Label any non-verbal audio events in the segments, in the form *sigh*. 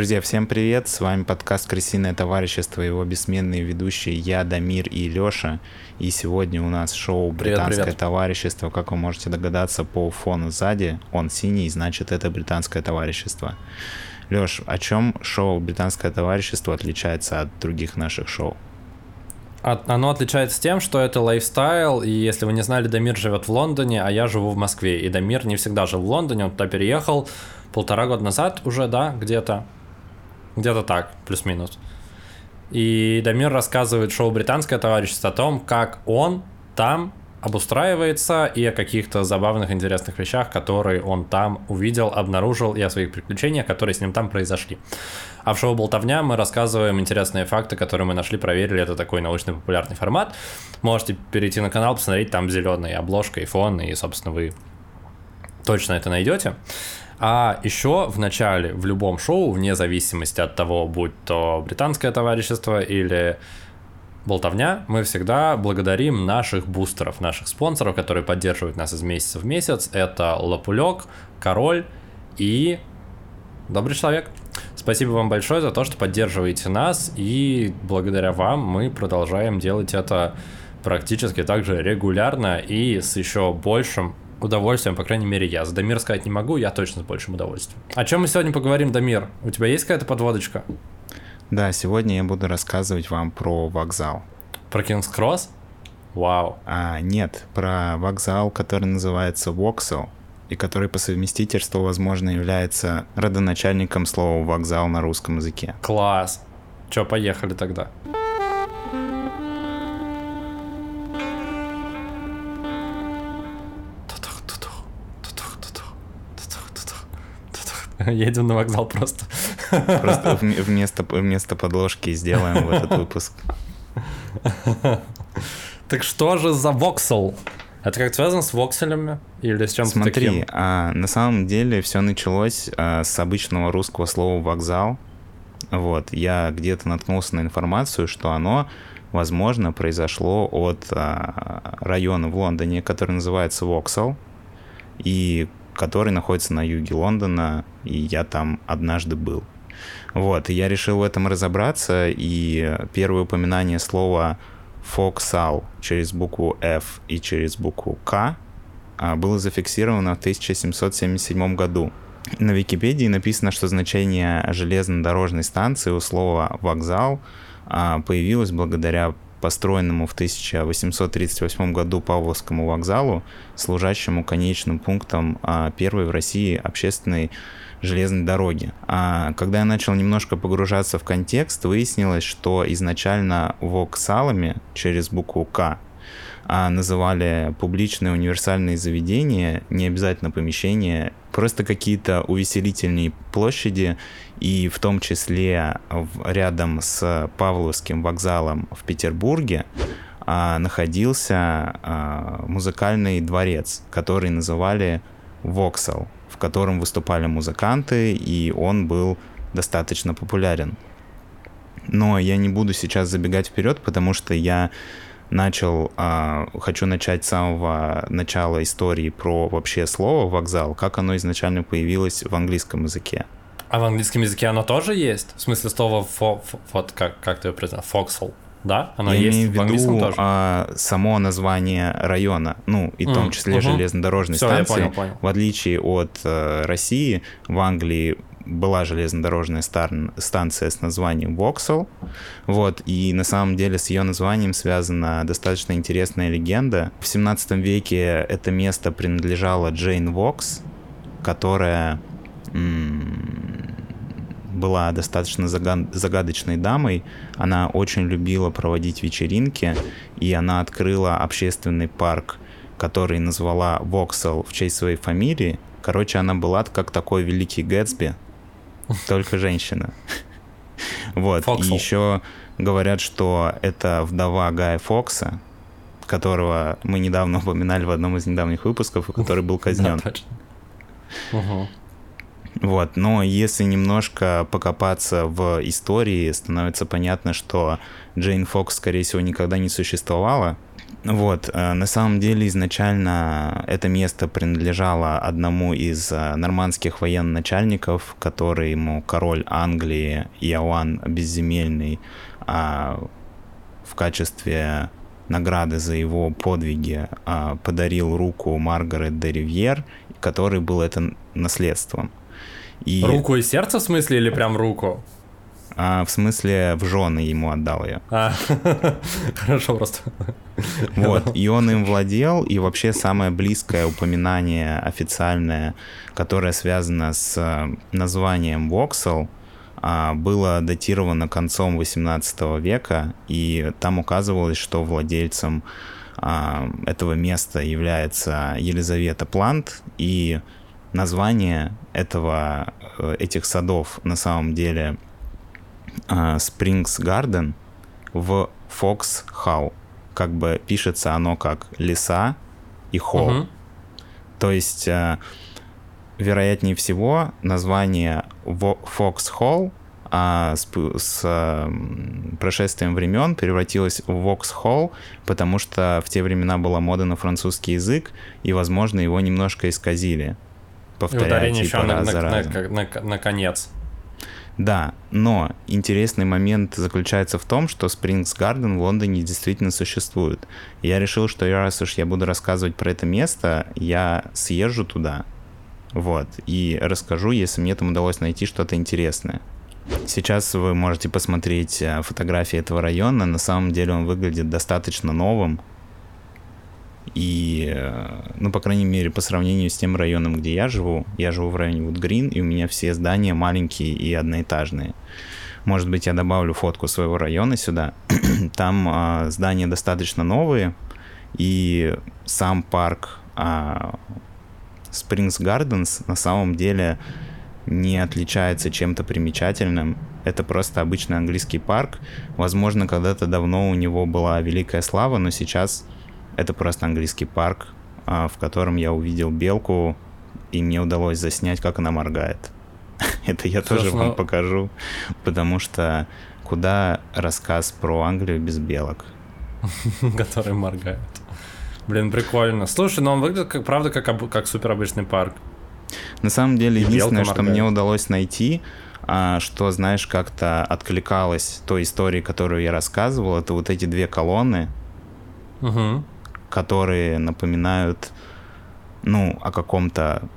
Друзья, всем привет! С вами подкаст «Крысиное товарищество» его бессменные ведущие я, Дамир и Лёша. И сегодня у нас шоу «Британское привет, привет. товарищество». Как вы можете догадаться по фону сзади, он синий, значит это «Британское товарищество». Лёш, о чем шоу «Британское товарищество» отличается от других наших шоу? Оно отличается тем, что это лайфстайл, и если вы не знали, Дамир живет в Лондоне, а я живу в Москве. И Дамир не всегда жил в Лондоне, он туда переехал полтора года назад уже, да, где-то. Где-то так, плюс-минус. И Дамир рассказывает шоу «Британское товарищество» о том, как он там обустраивается и о каких-то забавных, интересных вещах, которые он там увидел, обнаружил, и о своих приключениях, которые с ним там произошли. А в шоу «Болтовня» мы рассказываем интересные факты, которые мы нашли, проверили. Это такой научно-популярный формат. Можете перейти на канал, посмотреть, там зеленая обложка и фон, и, собственно, вы точно это найдете. А еще в начале, в любом шоу, вне зависимости от того, будь то британское товарищество или болтовня, мы всегда благодарим наших бустеров, наших спонсоров, которые поддерживают нас из месяца в месяц. Это Лапулек, Король и Добрый человек. Спасибо вам большое за то, что поддерживаете нас, и благодаря вам мы продолжаем делать это практически так же регулярно и с еще большим удовольствием, по крайней мере, я. За Дамир сказать не могу, я точно с большим удовольствием. О чем мы сегодня поговорим, Дамир? У тебя есть какая-то подводочка? Да, сегодня я буду рассказывать вам про вокзал. Про Кингс Кросс? Вау. А, нет, про вокзал, который называется Воксел, и который по совместительству, возможно, является родоначальником слова «вокзал» на русском языке. Класс. Че, поехали тогда. *laughs* Едем на вокзал просто. Просто *laughs* вместо, вместо подложки сделаем в этот выпуск. Так что же за воксел? Это как связано с вокселями или с чем-то Смотри, таким? А, на самом деле все началось а, с обычного русского слова «вокзал». Вот, я где-то наткнулся на информацию, что оно, возможно, произошло от а, района в Лондоне, который называется Воксел, и который находится на юге Лондона, и я там однажды был. Вот, и я решил в этом разобраться, и первое упоминание слова «фоксал» через букву F и через букву К а, было зафиксировано в 1777 году. На Википедии написано, что значение железнодорожной станции у слова «вокзал» а, появилось благодаря построенному в 1838 году Павловскому вокзалу, служащему конечным пунктом а, первой в России общественной железной дороги. А когда я начал немножко погружаться в контекст, выяснилось, что изначально воксалами через букву «К» а называли публичные универсальные заведения, не обязательно помещения, просто какие-то увеселительные площади, и в том числе рядом с Павловским вокзалом в Петербурге а, находился а, музыкальный дворец, который называли Воксал, в котором выступали музыканты, и он был достаточно популярен. Но я не буду сейчас забегать вперед, потому что я начал, а, хочу начать с самого начала истории про вообще слово вокзал, как оно изначально появилось в английском языке. А в английском языке оно тоже есть? В смысле слова фо, фо, вот как, как ты его произнес? Фоксел? Да, оно Я есть имею в виду английском тоже. А, само название района, ну, и в том числе угу. железнодорожной Все, станции. Я понял, понял. В отличие от э, России, в Англии была железнодорожная стар- станция с названием Воксел. Вот, и на самом деле с ее названием связана достаточно интересная легенда. В 17 веке это место принадлежало Джейн Вокс, которая была достаточно загадочной дамой. Она очень любила проводить вечеринки, и она открыла общественный парк, который назвала Воксел в честь своей фамилии. Короче, она была как такой великий Гэтсби, только женщина. Вот. И еще говорят, что это вдова Гая Фокса, которого мы недавно упоминали в одном из недавних выпусков, и который был казнен. Вот, но если немножко покопаться в истории, становится понятно, что Джейн Фокс, скорее всего, никогда не существовала. Вот, э, на самом деле изначально это место принадлежало одному из э, нормандских военачальников, который ему король Англии Иоанн Безземельный а, в качестве награды за его подвиги а, подарил руку Маргарет де Ривьер, который был это наследством. И... Руку и сердце в смысле или прям руку? А, в смысле, в жены ему отдал ее. А, *laughs* хорошо просто. Вот, и он им владел, и вообще самое близкое упоминание официальное, которое связано с э, названием Воксел, а, было датировано концом 18 века, и там указывалось, что владельцем а, этого места является Елизавета Плант, и название этого, э, этих садов на самом деле Springs Garden в Fox Hall. Как бы пишется оно как леса и холл. Угу. То есть, э, вероятнее всего, название Fox Hall а с, с прошествием времен превратилось в Vauxhall, потому что в те времена была мода на французский язык, и, возможно, его немножко исказили повторять. И ударение типа, еще на, на, на, на, на конец. Да, но интересный момент заключается в том, что Springs Garden в Лондоне действительно существует. Я решил, что раз уж я буду рассказывать про это место, я съезжу туда, вот, и расскажу, если мне там удалось найти что-то интересное. Сейчас вы можете посмотреть э, фотографии этого района. На самом деле он выглядит достаточно новым. И, ну, по крайней мере, по сравнению с тем районом, где я живу, я живу в районе Вудгрин, и у меня все здания маленькие и одноэтажные. Может быть, я добавлю фотку своего района сюда. *clears throat* Там э, здания достаточно новые, и сам парк э, Springs Gardens на самом деле не отличается чем-то примечательным. Это просто обычный английский парк. Возможно, когда-то давно у него была великая слава, но сейчас это просто английский парк, а, в котором я увидел белку, и мне удалось заснять, как она моргает. *laughs* Это я тоже вам покажу, потому что куда рассказ про Англию без белок? *laughs* Которые моргают. Блин, прикольно. Слушай, но он выглядит, как, правда, как, как супер обычный парк. На самом деле, единственное, что мне удалось найти, а, что, знаешь, как-то откликалось той истории, которую я рассказывал, это вот эти две колонны, угу. Которые напоминают, ну, о каком-то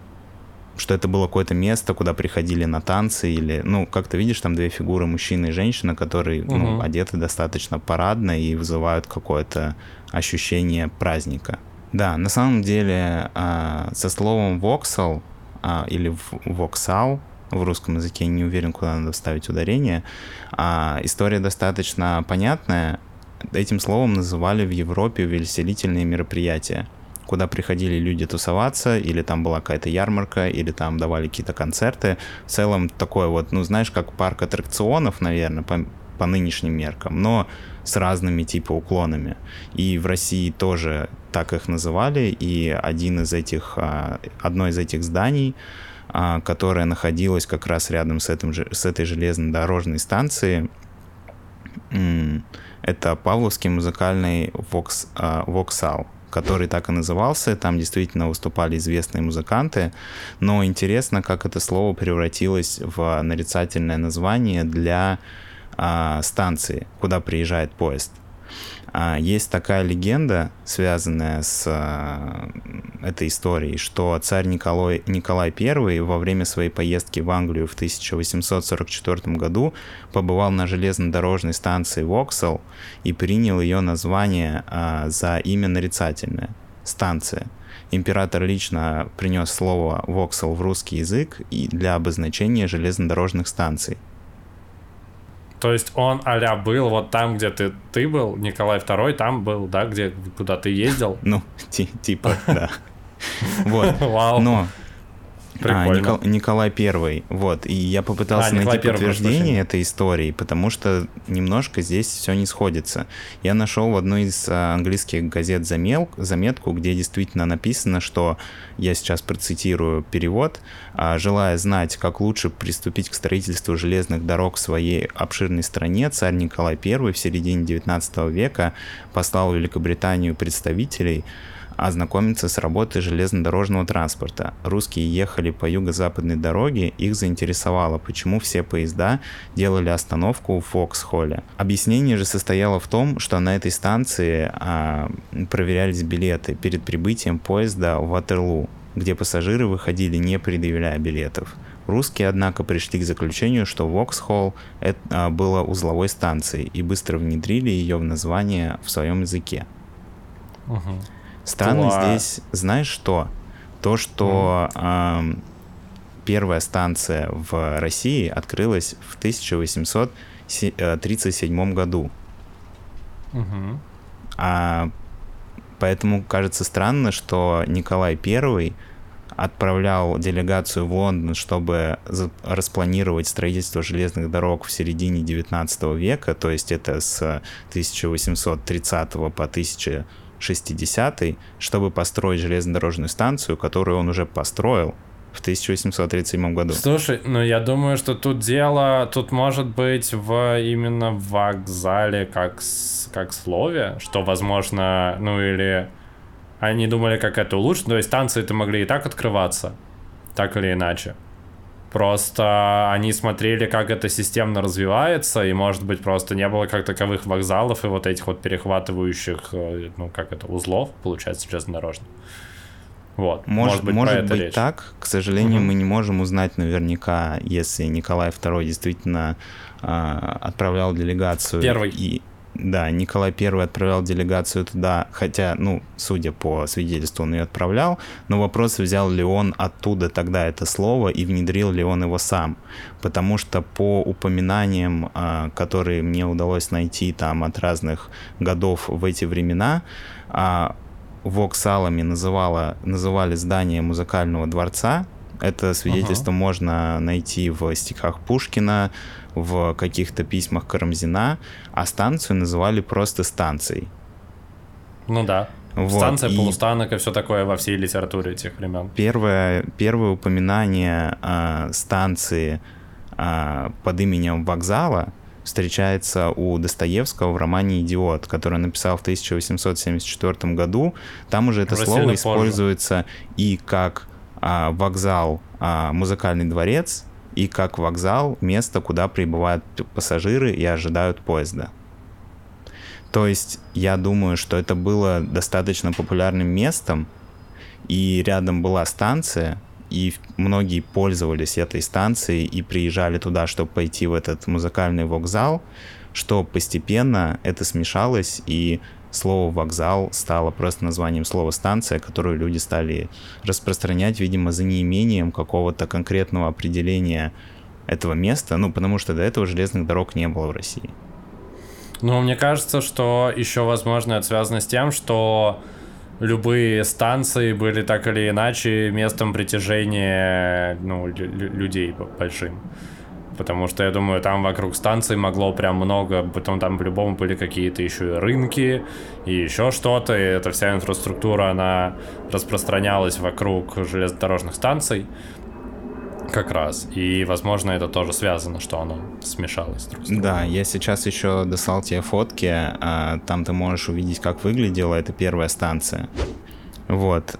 что это было какое-то место, куда приходили на танцы или, ну, как ты видишь, там две фигуры, мужчина и женщина, которые, угу. ну, одеты достаточно парадно и вызывают какое-то ощущение праздника. Да, на самом деле а, со словом voxel а, или voxal в русском языке, я не уверен, куда надо вставить ударение, а, история достаточно понятная. Этим словом называли в Европе увеселительные мероприятия куда приходили люди тусоваться, или там была какая-то ярмарка, или там давали какие-то концерты. В целом такое вот, ну знаешь, как парк аттракционов, наверное, по, по нынешним меркам, но с разными типа уклонами. И в России тоже так их называли, и один из этих, а, одно из этих зданий, а, которое находилось как раз рядом с, этим, с этой железнодорожной станцией, это Павловский музыкальный вокс, а, воксал который так и назывался. Там действительно выступали известные музыканты. Но интересно, как это слово превратилось в нарицательное название для а, станции, куда приезжает поезд. А, есть такая легенда, связанная с а, этой историей, что царь Николай, Николай I во время своей поездки в Англию в 1844 году побывал на железнодорожной станции Воксел и принял ее название а, за имя нарицательное – станция. Император лично принес слово «воксел» в русский язык для обозначения железнодорожных станций – то есть он а был вот там, где ты, ты был, Николай II там был, да, где, куда ты ездил? Ну, типа, да. *laughs* Вот. Вау. Но А, Никол... Николай Первый, вот, и я попытался а, найти подтверждение этой истории, потому что немножко здесь все не сходится. Я нашел в одной из а, английских газет замел... заметку, где действительно написано, что, я сейчас процитирую перевод, а, желая знать, как лучше приступить к строительству железных дорог в своей обширной стране, царь Николай Первый в середине 19 века послал в Великобританию представителей, ознакомиться с работой железнодорожного транспорта. Русские ехали по юго-западной дороге, их заинтересовало, почему все поезда делали остановку в Фоксхолле. Объяснение же состояло в том, что на этой станции а, проверялись билеты перед прибытием поезда в Ватерлу, где пассажиры выходили не предъявляя билетов. Русские, однако, пришли к заключению, что Воксхолл а, было узловой станцией и быстро внедрили ее в название в своем языке. Угу. Странно Класс. здесь, знаешь что? То, что mm. э, первая станция в России открылась в 1837 году. Угу. А поэтому кажется странно, что Николай I отправлял делегацию в Лондон, чтобы распланировать строительство железных дорог в середине 19 века, то есть это с 1830 по 1000 60-й, чтобы построить железнодорожную станцию, которую он уже построил в 1837 году. Слушай, ну я думаю, что тут дело, тут может быть в именно в вокзале как, как слове, что возможно, ну или они думали, как это улучшить, то есть станции-то могли и так открываться, так или иначе. Просто они смотрели, как это системно развивается, и, может быть, просто не было как таковых вокзалов и вот этих вот перехватывающих, э, ну, как это, узлов, получается, железнодорожных. Вот. Может, может быть, может быть речь. так. К сожалению, угу. мы не можем узнать наверняка, если Николай II действительно э, отправлял делегацию. Первый. И, да, Николай I отправлял делегацию туда, хотя, ну, судя по свидетельству, он ее отправлял, но вопрос, взял ли он оттуда тогда это слово и внедрил ли он его сам. Потому что по упоминаниям, а, которые мне удалось найти там от разных годов в эти времена, Воксалами называла, называли здание музыкального дворца. Это свидетельство uh-huh. можно найти в стихах Пушкина, в каких-то письмах Карамзина, а станцию называли просто станцией. Ну да. Вот. Станция, и полустанок и все такое во всей литературе этих времен. Первое, первое упоминание э, станции э, под именем вокзала встречается у Достоевского в романе «Идиот», который он написал в 1874 году. Там уже это уже слово используется позже. и как а, вокзал, а, музыкальный дворец, и как вокзал место, куда прибывают пассажиры и ожидают поезда. То есть я думаю, что это было достаточно популярным местом, и рядом была станция, и многие пользовались этой станцией и приезжали туда, чтобы пойти в этот музыкальный вокзал, что постепенно это смешалось, и слово «вокзал» стало просто названием слова «станция», которую люди стали распространять, видимо, за неимением какого-то конкретного определения этого места, ну, потому что до этого железных дорог не было в России. Ну, мне кажется, что еще, возможно, это связано с тем, что любые станции были так или иначе местом притяжения ну, людей большим. Потому что, я думаю, там вокруг станции могло прям много, потом там по-любому были какие-то еще рынки, и еще что-то, и эта вся инфраструктура, она распространялась вокруг железнодорожных станций как раз. И, возможно, это тоже связано, что оно смешалось друг с другом. Да, я сейчас еще достал тебе фотки, а, там ты можешь увидеть, как выглядела эта первая станция. Вот.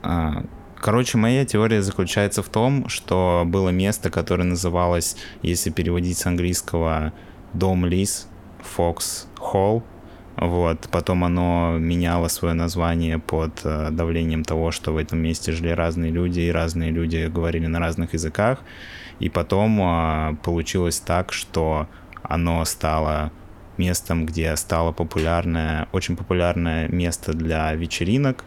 Короче, моя теория заключается в том, что было место, которое называлось, если переводить с английского, Дом Лис, Фокс Холл. Вот. Потом оно меняло свое название под э, давлением того, что в этом месте жили разные люди, и разные люди говорили на разных языках. И потом э, получилось так, что оно стало местом, где стало популярное, очень популярное место для вечеринок,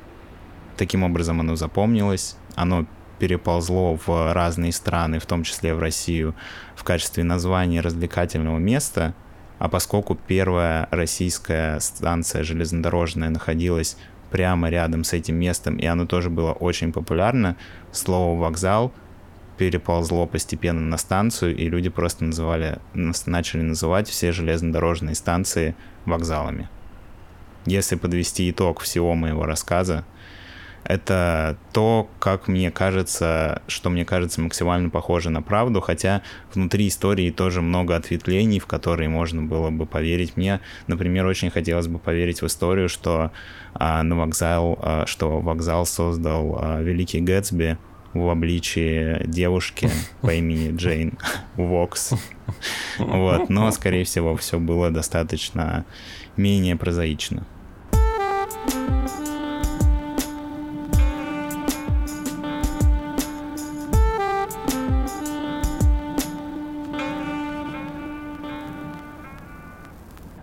Таким образом оно запомнилось, оно переползло в разные страны, в том числе в Россию, в качестве названия развлекательного места, а поскольку первая российская станция железнодорожная находилась прямо рядом с этим местом, и оно тоже было очень популярно, слово «вокзал» переползло постепенно на станцию, и люди просто называли, начали называть все железнодорожные станции вокзалами. Если подвести итог всего моего рассказа, это то, как мне кажется, что мне кажется максимально похоже на правду, хотя внутри истории тоже много ответвлений, в которые можно было бы поверить. Мне, например, очень хотелось бы поверить в историю, что а, на вокзал, а, что вокзал создал а, Великий Гэтсби в обличии девушки по имени Джейн Вокс. Вот, но, скорее всего, все было достаточно менее прозаично.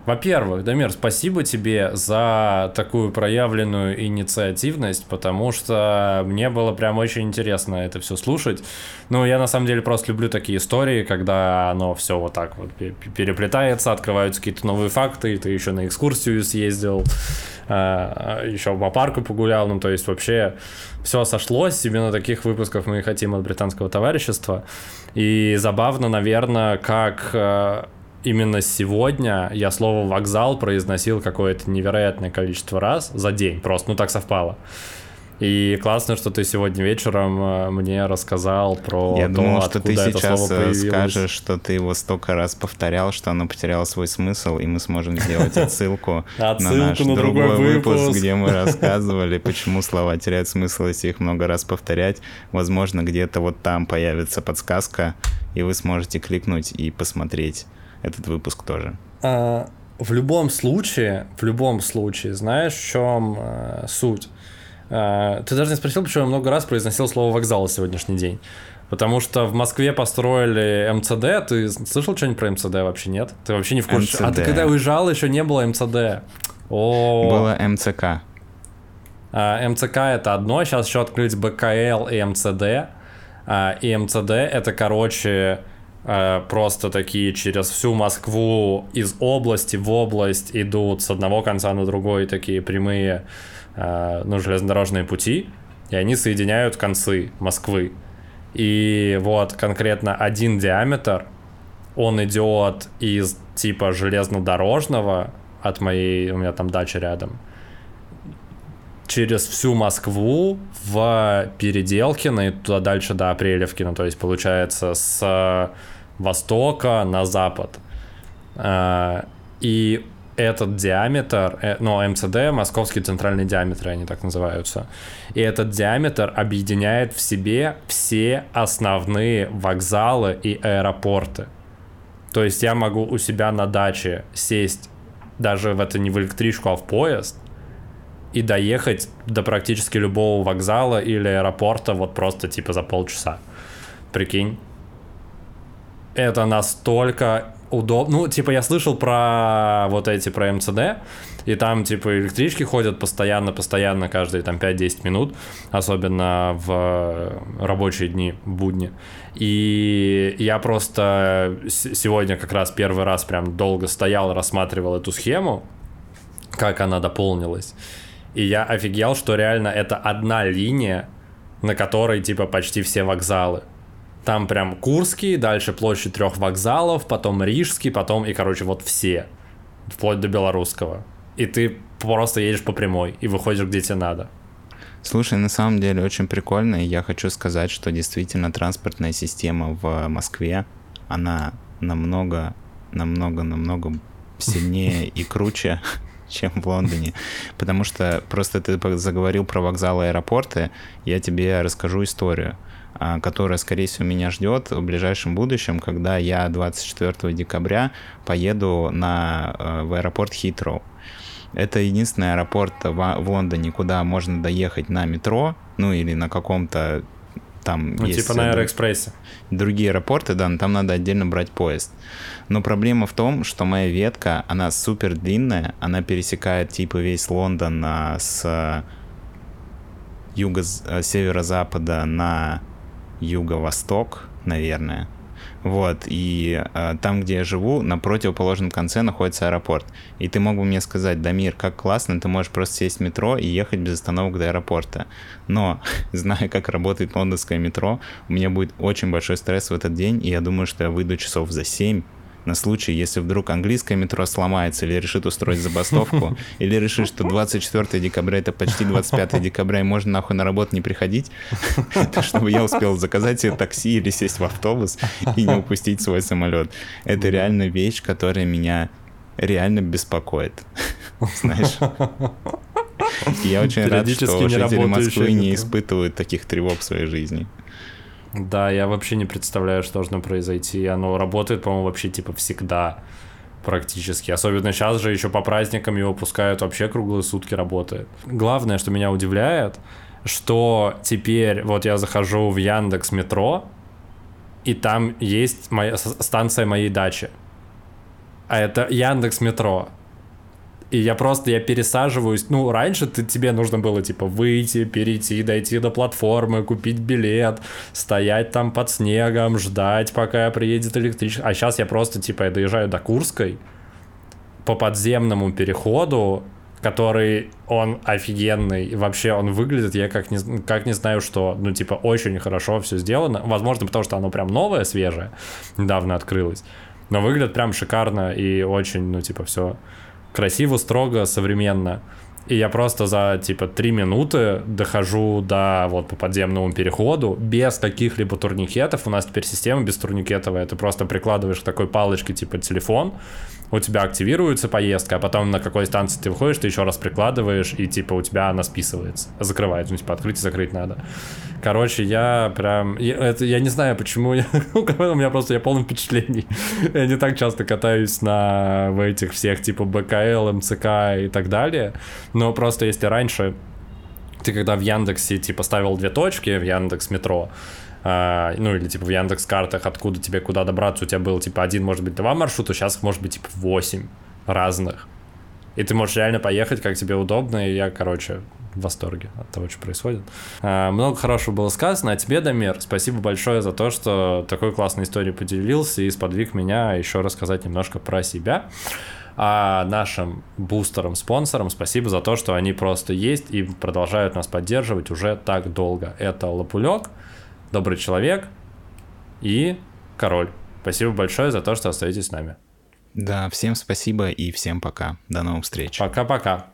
Во-первых, Дамир, спасибо тебе за такую проявленную инициативность, потому что мне было прям очень интересно это все слушать. Ну, я на самом деле просто люблю такие истории, когда оно все вот так вот переплетается, открываются какие-то новые факты, и ты еще на экскурсию съездил, а, еще по парку погулял, ну, то есть вообще все сошлось, именно таких выпусков мы и хотим от британского товарищества. И забавно, наверное, как а, именно сегодня я слово вокзал произносил какое-то невероятное количество раз за день, просто, ну так совпало. И классно, что ты сегодня вечером э, мне рассказал про Я то, думал, что ты сейчас э, скажешь, что ты его столько раз повторял, что оно потеряло свой смысл, и мы сможем сделать отсылку *laughs* на наш другой выпуск, где мы *laughs* рассказывали, почему слова теряют смысл, если их много раз повторять. Возможно, где-то вот там появится подсказка, и вы сможете кликнуть и посмотреть этот выпуск тоже. А, в любом случае, в любом случае, знаешь, в чем а, суть? А, ты даже не спросил, почему я много раз произносил слово вокзал сегодняшний день. Потому что в Москве построили МЦД. Ты слышал что-нибудь про МЦД вообще, нет? Ты вообще не в курсе? МЦД. А ты когда уезжал, еще не было МЦД. О. Было МЦК. А, МЦК это одно, сейчас еще открыть БКЛ и МЦД. А, и МЦД это, короче, Э, просто такие через всю Москву из области в область идут с одного конца на другой такие прямые э, ну, железнодорожные пути, и они соединяют концы Москвы. И вот конкретно один диаметр, он идет из типа железнодорожного от моей, у меня там дача рядом, через всю Москву в Переделкино и туда дальше до Апрелевкина, то есть получается с востока на запад. А, и этот диаметр, э, ну, МЦД, московский центральный диаметр, они так называются. И этот диаметр объединяет в себе все основные вокзалы и аэропорты. То есть я могу у себя на даче сесть даже в это не в электричку, а в поезд и доехать до практически любого вокзала или аэропорта вот просто типа за полчаса. Прикинь это настолько удобно. Ну, типа, я слышал про вот эти, про МЦД, и там, типа, электрички ходят постоянно-постоянно, каждые там 5-10 минут, особенно в рабочие дни, будни. И я просто сегодня как раз первый раз прям долго стоял, рассматривал эту схему, как она дополнилась. И я офигел, что реально это одна линия, на которой, типа, почти все вокзалы. Там прям Курский, дальше площадь трех вокзалов, потом Рижский, потом и, короче, вот все. Вплоть до Белорусского. И ты просто едешь по прямой и выходишь где тебе надо. Слушай, на самом деле очень прикольно, и я хочу сказать, что действительно транспортная система в Москве, она намного, намного, намного сильнее *laughs* и круче, чем в Лондоне. Потому что просто ты заговорил про вокзалы и аэропорты, я тебе расскажу историю. А, которая, скорее всего, меня ждет в ближайшем будущем, когда я 24 декабря поеду на, э, в аэропорт Хитроу. Это единственный аэропорт в Лондоне, куда можно доехать на метро, ну или на каком-то там ну, есть... Типа на Аэроэкспрессе. Другие аэропорты, да, но там надо отдельно брать поезд. Но проблема в том, что моя ветка, она супер длинная, она пересекает типа весь Лондон а, с юго северо-запада на юго-восток, наверное. Вот, и э, там, где я живу, на противоположном конце находится аэропорт. И ты мог бы мне сказать, Дамир, как классно, ты можешь просто сесть в метро и ехать без остановок до аэропорта. Но, *laughs* зная, как работает лондонское метро, у меня будет очень большой стресс в этот день, и я думаю, что я выйду часов за 7, на случай, если вдруг английское метро сломается или решит устроить забастовку, *laughs* или решит, что 24 декабря это почти 25 декабря, и можно нахуй на работу не приходить, *laughs* чтобы я успел заказать себе такси или сесть в автобус и не упустить свой самолет. Это реально вещь, которая меня реально беспокоит. *laughs* Знаешь? Я очень рад, что жители Москвы не испытывают таких тревог в своей жизни. Да, я вообще не представляю, что должно произойти. Оно работает, по-моему, вообще типа всегда практически. Особенно сейчас же еще по праздникам его пускают, вообще круглые сутки работает. Главное, что меня удивляет, что теперь вот я захожу в Яндекс метро, и там есть моя станция моей дачи. А это Яндекс метро. И я просто, я пересаживаюсь. Ну, раньше ты, тебе нужно было, типа, выйти, перейти, дойти до платформы, купить билет, стоять там под снегом, ждать, пока приедет электричество. А сейчас я просто, типа, я доезжаю до Курской по подземному переходу, который, он офигенный. Вообще, он выглядит, я как не, как не знаю, что, ну, типа, очень хорошо все сделано. Возможно, потому что оно прям новое, свежее, недавно открылось. Но выглядит прям шикарно и очень, ну, типа, все красиво, строго, современно. И я просто за, типа, три минуты дохожу до, вот, по подземному переходу без каких-либо турникетов. У нас теперь система без турникетовая. Ты просто прикладываешь к такой палочке, типа, телефон, у тебя активируется поездка, а потом на какой станции ты выходишь, ты еще раз прикладываешь, и типа у тебя она списывается, закрывается, ну типа открыть и закрыть надо. Короче, я прям, я, это, я не знаю, почему, *laughs* у меня просто, я полный впечатлений. *laughs* Я не так часто катаюсь на в этих всех типа БКЛ, МЦК и так далее, но просто если раньше ты когда в Яндексе типа ставил две точки в Яндекс метро, а, ну или типа в Яндекс картах, откуда тебе куда добраться, у тебя было типа один, может быть, два маршрута, сейчас может быть типа восемь разных. И ты можешь реально поехать, как тебе удобно, и я, короче, в восторге от того, что происходит. А, много хорошего было сказано, а тебе, Дамир, спасибо большое за то, что такой классной историей поделился и сподвиг меня еще рассказать немножко про себя. А нашим бустерам, спонсорам спасибо за то, что они просто есть и продолжают нас поддерживать уже так долго. Это Лапулек, добрый человек и король. Спасибо большое за то, что остаетесь с нами. Да, всем спасибо и всем пока. До новых встреч. Пока-пока.